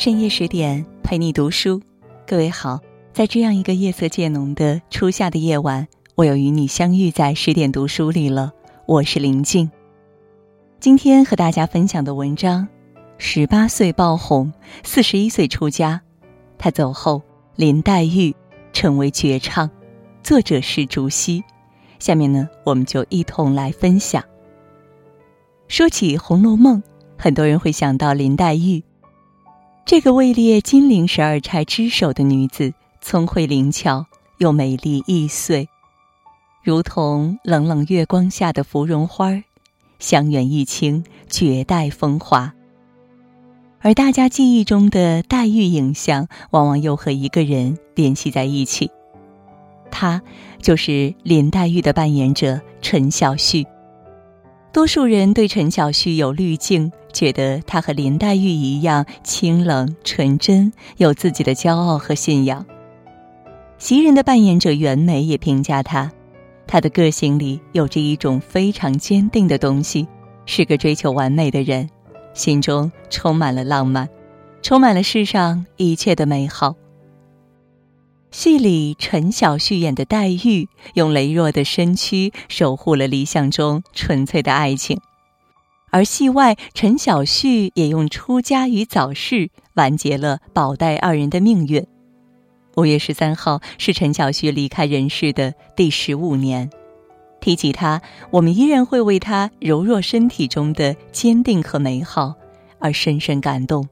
深夜十点陪你读书，各位好，在这样一个夜色渐浓的初夏的夜晚，我又与你相遇在十点读书里了。我是林静。今天和大家分享的文章：十八岁爆红，四十一岁出家。他走后，林黛玉成为绝唱。作者是竹溪。下面呢，我们就一同来分享。说起《红楼梦》，很多人会想到林黛玉。这个位列金陵十二钗之首的女子，聪慧灵巧又美丽易碎，如同冷冷月光下的芙蓉花儿，香远益清，绝代风华。而大家记忆中的黛玉影像，往往又和一个人联系在一起，她就是林黛玉的扮演者陈晓旭。多数人对陈小旭有滤镜。觉得他和林黛玉一样清冷纯真，有自己的骄傲和信仰。袭人的扮演者袁枚也评价他，他的个性里有着一种非常坚定的东西，是个追求完美的人，心中充满了浪漫，充满了世上一切的美好。戏里陈小旭演的黛玉，用羸弱的身躯守护了理想中纯粹的爱情。而戏外，陈小旭也用出家与早逝完结了宝黛二人的命运。五月十三号是陈小旭离开人世的第十五年，提起他，我们依然会为他柔弱身体中的坚定和美好而深深感动。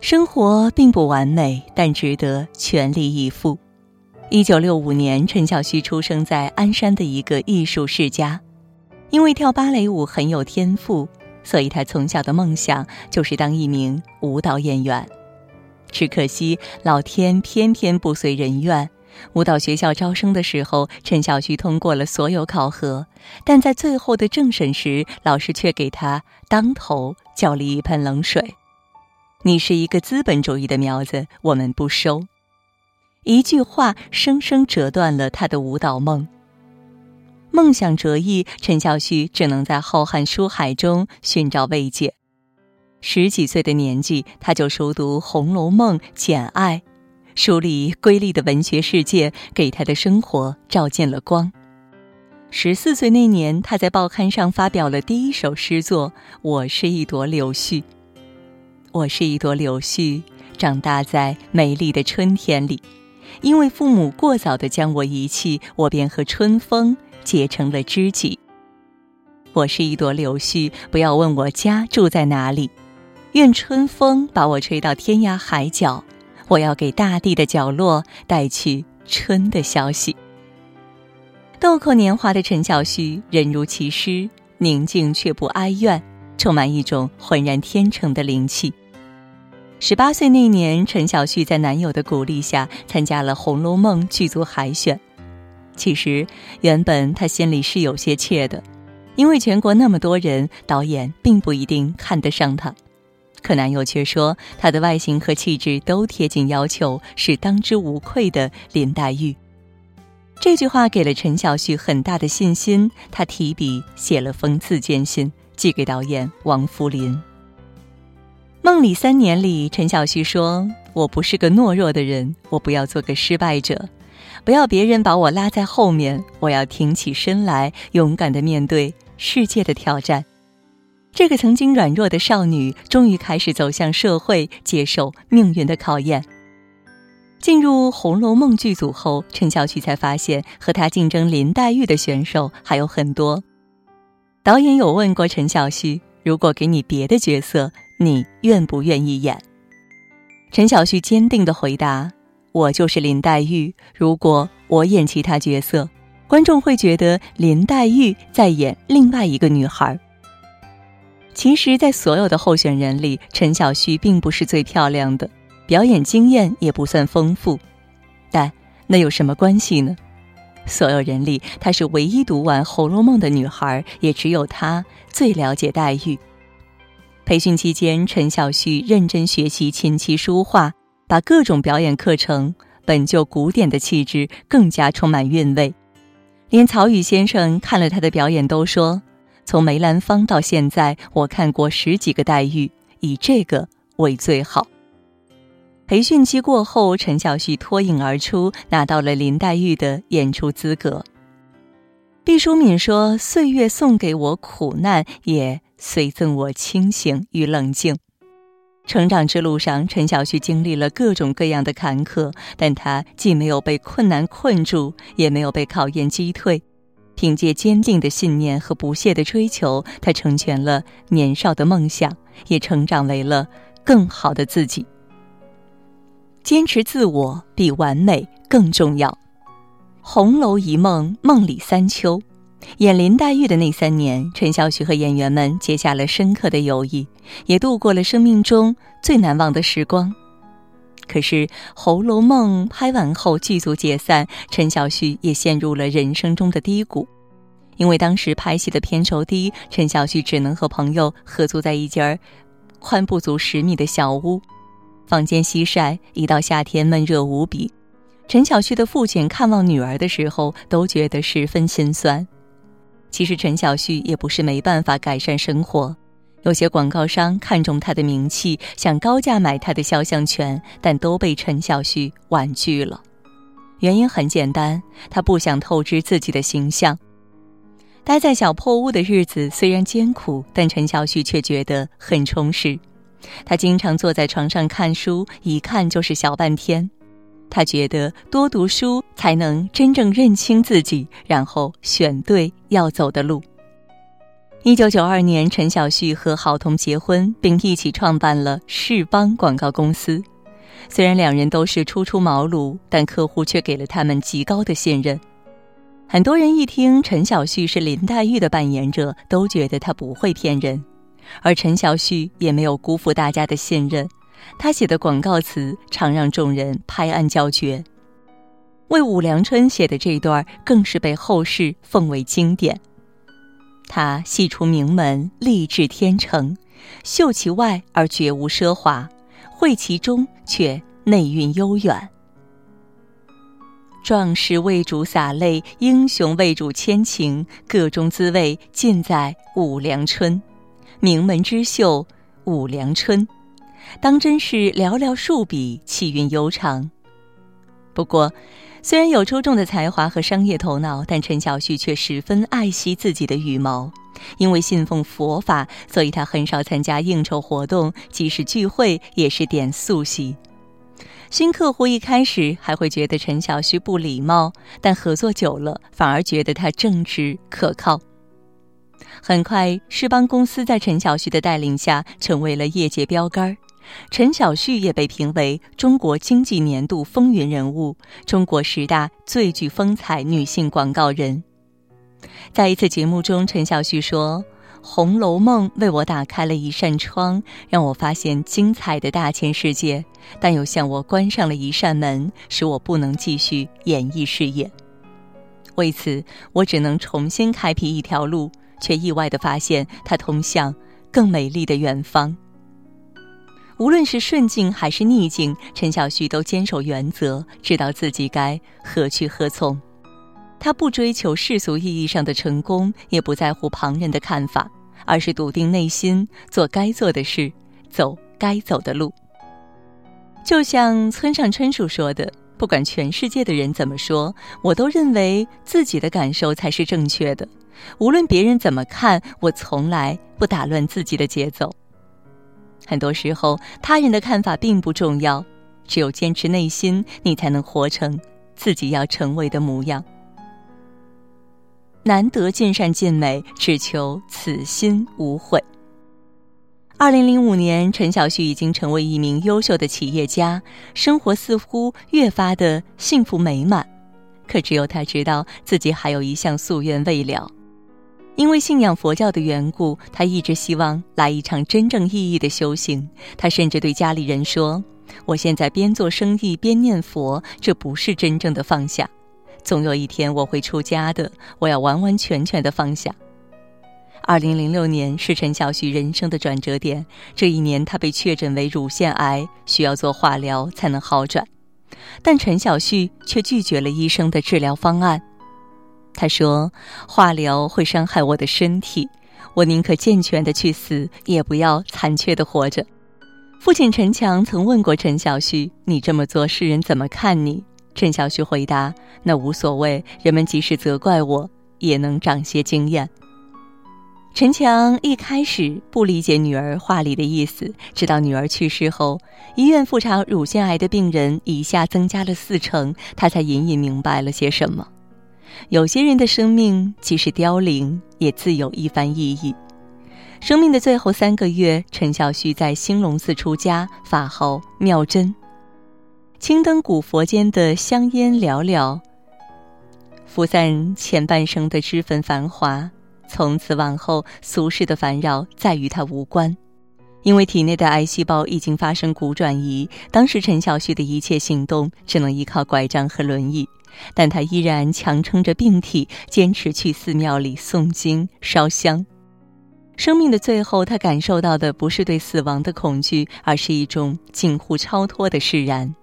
生活并不完美，但值得全力以赴。一九六五年，陈小旭出生在鞍山的一个艺术世家。因为跳芭蕾舞很有天赋，所以他从小的梦想就是当一名舞蹈演员。只可惜老天偏偏不遂人愿，舞蹈学校招生的时候，陈小旭通过了所有考核，但在最后的政审时，老师却给他当头浇了一盆冷水：“你是一个资本主义的苗子，我们不收。”一句话生生折断了他的舞蹈梦。梦想折翼，陈小旭只能在浩瀚书海中寻找慰藉。十几岁的年纪，他就熟读《红楼梦》《简爱》，书里瑰丽的文学世界给他的生活照进了光。十四岁那年，他在报刊上发表了第一首诗作《我是一朵柳絮》。我是一朵柳絮，长大在美丽的春天里，因为父母过早的将我遗弃，我便和春风。结成了知己。我是一朵柳絮，不要问我家住在哪里。愿春风把我吹到天涯海角，我要给大地的角落带去春的消息。豆蔻年华的陈小旭，人如其诗，宁静却不哀怨，充满一种浑然天成的灵气。十八岁那年，陈小旭在男友的鼓励下，参加了《红楼梦》剧组海选。其实，原本他心里是有些怯的，因为全国那么多人，导演并不一定看得上他。可男友却说，他的外形和气质都贴近要求，是当之无愧的林黛玉。这句话给了陈小旭很大的信心，他提笔写了封自荐信，寄给导演王扶林。梦里三年里，陈小旭说：“我不是个懦弱的人，我不要做个失败者。”不要别人把我拉在后面，我要挺起身来，勇敢的面对世界的挑战。这个曾经软弱的少女，终于开始走向社会，接受命运的考验。进入《红楼梦》剧组后，陈小旭才发现，和他竞争林黛玉的选手还有很多。导演有问过陈小旭，如果给你别的角色，你愿不愿意演？陈小旭坚定的回答。我就是林黛玉，如果我演其他角色，观众会觉得林黛玉在演另外一个女孩。其实，在所有的候选人里，陈小旭并不是最漂亮的，表演经验也不算丰富，但那有什么关系呢？所有人里，她是唯一读完《红楼梦》的女孩，也只有她最了解黛玉。培训期间，陈小旭认真学习琴棋书画。把各种表演课程本就古典的气质更加充满韵味，连曹禺先生看了他的表演都说：“从梅兰芳到现在，我看过十几个黛玉，以这个为最好。培训期过后，陈小旭脱颖而出，拿到了林黛玉的演出资格。毕淑敏说：“岁月送给我苦难，也随赠我清醒与冷静。”成长之路上，陈小旭经历了各种各样的坎坷，但他既没有被困难困住，也没有被考验击退。凭借坚定的信念和不懈的追求，他成全了年少的梦想，也成长为了更好的自己。坚持自我比完美更重要。红楼一梦，梦里三秋。演林黛玉的那三年，陈小旭和演员们结下了深刻的友谊，也度过了生命中最难忘的时光。可是，《红楼梦》拍完后，剧组解散，陈小旭也陷入了人生中的低谷。因为当时拍戏的片酬低，陈小旭只能和朋友合租在一间儿宽不足十米的小屋，房间西晒，一到夏天闷热无比。陈小旭的父亲看望女儿的时候，都觉得十分心酸。其实陈小旭也不是没办法改善生活，有些广告商看中他的名气，想高价买他的肖像权，但都被陈小旭婉拒了。原因很简单，他不想透支自己的形象。待在小破屋的日子虽然艰苦，但陈小旭却觉得很充实。他经常坐在床上看书，一看就是小半天。他觉得多读书才能真正认清自己，然后选对要走的路。一九九二年，陈小旭和郝彤结婚，并一起创办了世邦广告公司。虽然两人都是初出茅庐，但客户却给了他们极高的信任。很多人一听陈小旭是林黛玉的扮演者，都觉得他不会骗人，而陈小旭也没有辜负大家的信任。他写的广告词常让众人拍案叫绝，为武良春写的这段更是被后世奉为经典。他戏出名门，立志天成，秀其外而绝无奢华，会其中却内蕴悠远。壮士为主洒泪，英雄为主牵情，各中滋味尽在武良春。名门之秀，武良春。当真是寥寥数笔，气韵悠长。不过，虽然有出众的才华和商业头脑，但陈小旭却十分爱惜自己的羽毛。因为信奉佛法，所以他很少参加应酬活动，即使聚会也是点素席。新客户一开始还会觉得陈小旭不礼貌，但合作久了，反而觉得他正直可靠。很快，世邦公司在陈小旭的带领下，成为了业界标杆儿。陈小旭也被评为中国经济年度风云人物、中国十大最具风采女性广告人。在一次节目中，陈小旭说：“《红楼梦》为我打开了一扇窗，让我发现精彩的大千世界，但又向我关上了一扇门，使我不能继续演艺事业。为此，我只能重新开辟一条路，却意外地发现它通向更美丽的远方。”无论是顺境还是逆境，陈小旭都坚守原则，知道自己该何去何从。他不追求世俗意义上的成功，也不在乎旁人的看法，而是笃定内心，做该做的事，走该走的路。就像村上春树说的：“不管全世界的人怎么说，我都认为自己的感受才是正确的。无论别人怎么看，我从来不打乱自己的节奏。”很多时候，他人的看法并不重要，只有坚持内心，你才能活成自己要成为的模样。难得尽善尽美，只求此心无悔。二零零五年，陈小旭已经成为一名优秀的企业家，生活似乎越发的幸福美满。可只有他知道自己还有一项夙愿未了。因为信仰佛教的缘故，他一直希望来一场真正意义的修行。他甚至对家里人说：“我现在边做生意边念佛，这不是真正的放下。总有一天我会出家的，我要完完全全的放下。”二零零六年是陈小旭人生的转折点。这一年，他被确诊为乳腺癌，需要做化疗才能好转，但陈小旭却拒绝了医生的治疗方案。他说：“化疗会伤害我的身体，我宁可健全的去死，也不要残缺的活着。父亲陈强曾问过陈小旭：“你这么做，世人怎么看你？”陈小旭回答：“那无所谓，人们即使责怪我，也能长些经验。”陈强一开始不理解女儿话里的意思，直到女儿去世后，医院复查乳腺癌的病人一下增加了四成，他才隐隐明白了些什么。有些人的生命即使凋零，也自有一番意义。生命的最后三个月，陈小旭在兴隆寺出家，法号妙真。青灯古佛间的香烟寥寥，拂散前半生的脂粉繁华。从此往后，俗世的烦扰再与他无关，因为体内的癌细胞已经发生骨转移。当时陈小旭的一切行动只能依靠拐杖和轮椅，但他依然强撑着病体，坚持去寺庙里诵经烧香。生命的最后，他感受到的不是对死亡的恐惧，而是一种近乎超脱的释然。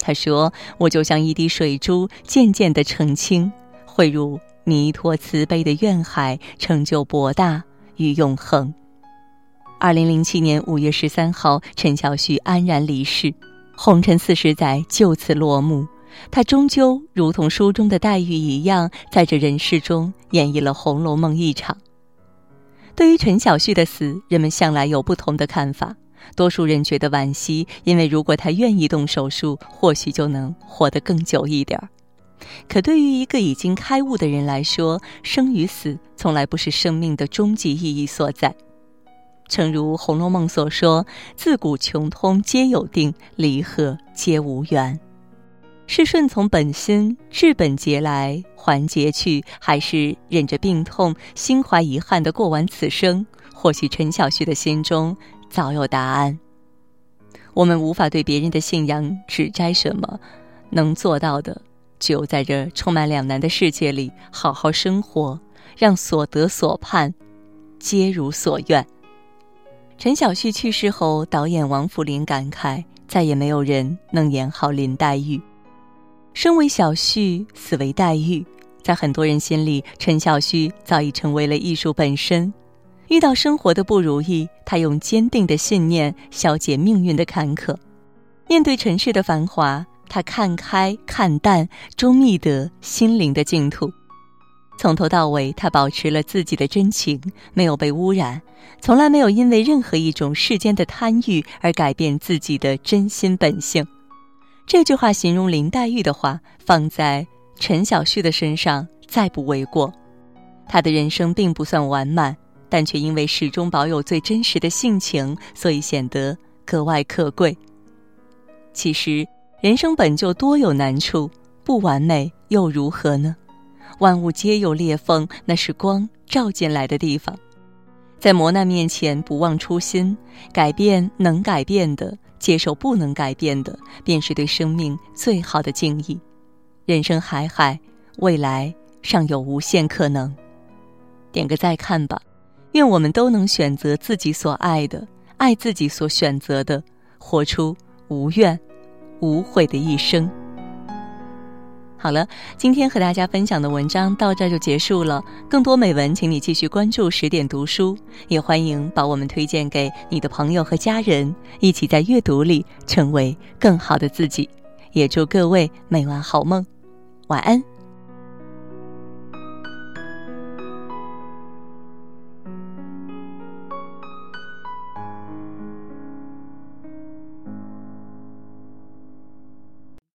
他说：“我就像一滴水珠，渐渐地澄清，汇入。”弥陀慈悲的愿海，成就博大与永恒。二零零七年五月十三号，陈小旭安然离世，红尘四十载就此落幕。他终究如同书中的黛玉一样，在这人世中演绎了《红楼梦》一场。对于陈小旭的死，人们向来有不同的看法。多数人觉得惋惜，因为如果他愿意动手术，或许就能活得更久一点儿。可对于一个已经开悟的人来说，生与死从来不是生命的终极意义所在。诚如《红楼梦》所说：“自古穷通皆有定，离合皆无缘。”是顺从本心，治本节来还节去，还是忍着病痛，心怀遗憾的过完此生？或许陈小旭的心中早有答案。我们无法对别人的信仰指摘什么，能做到的。只有在这充满两难的世界里好好生活，让所得所盼皆如所愿。陈小旭去世后，导演王扶林感慨：再也没有人能演好林黛玉。生为小旭，死为黛玉，在很多人心里，陈小旭早已成为了艺术本身。遇到生活的不如意，他用坚定的信念消解命运的坎坷；面对尘世的繁华。他看开看淡，终觅得心灵的净土。从头到尾，他保持了自己的真情，没有被污染，从来没有因为任何一种世间的贪欲而改变自己的真心本性。这句话形容林黛玉的话，放在陈小旭的身上再不为过。他的人生并不算完满，但却因为始终保有最真实的性情，所以显得格外可贵。其实。人生本就多有难处，不完美又如何呢？万物皆有裂缝，那是光照进来的地方。在磨难面前，不忘初心，改变能改变的，接受不能改变的，便是对生命最好的敬意。人生海海，未来尚有无限可能。点个再看吧，愿我们都能选择自己所爱的，爱自己所选择的，活出无怨。无悔的一生。好了，今天和大家分享的文章到这就结束了。更多美文，请你继续关注十点读书，也欢迎把我们推荐给你的朋友和家人，一起在阅读里成为更好的自己。也祝各位每晚好梦，晚安。